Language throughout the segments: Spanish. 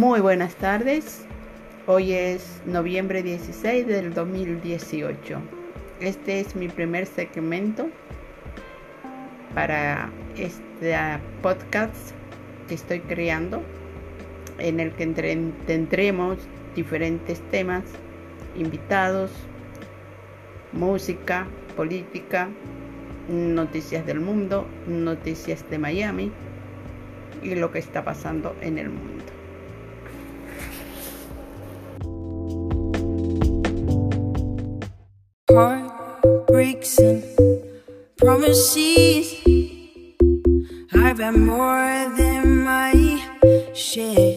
Muy buenas tardes. Hoy es noviembre 16 del 2018. Este es mi primer segmento para este podcast que estoy creando en el que tendremos diferentes temas, invitados, música, política, noticias del mundo, noticias de Miami y lo que está pasando en el mundo. heartbreaks and promises. I've had more than my share.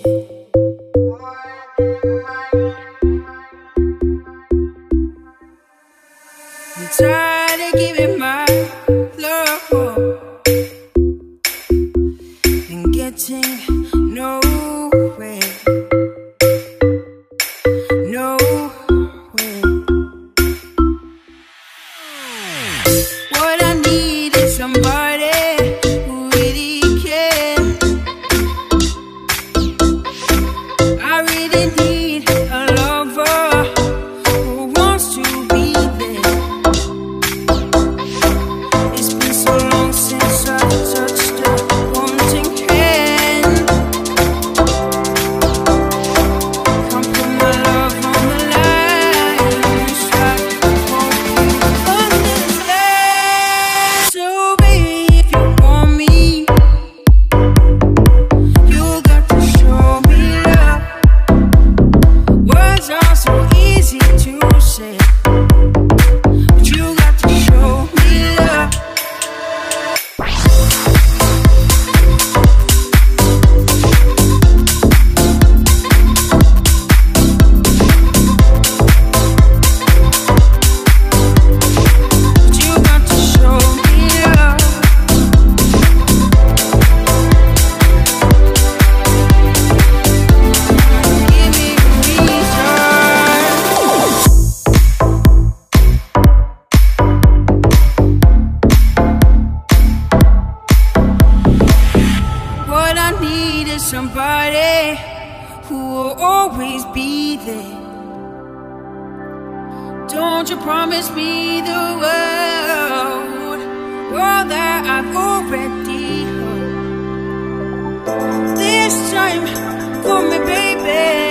for me, baby.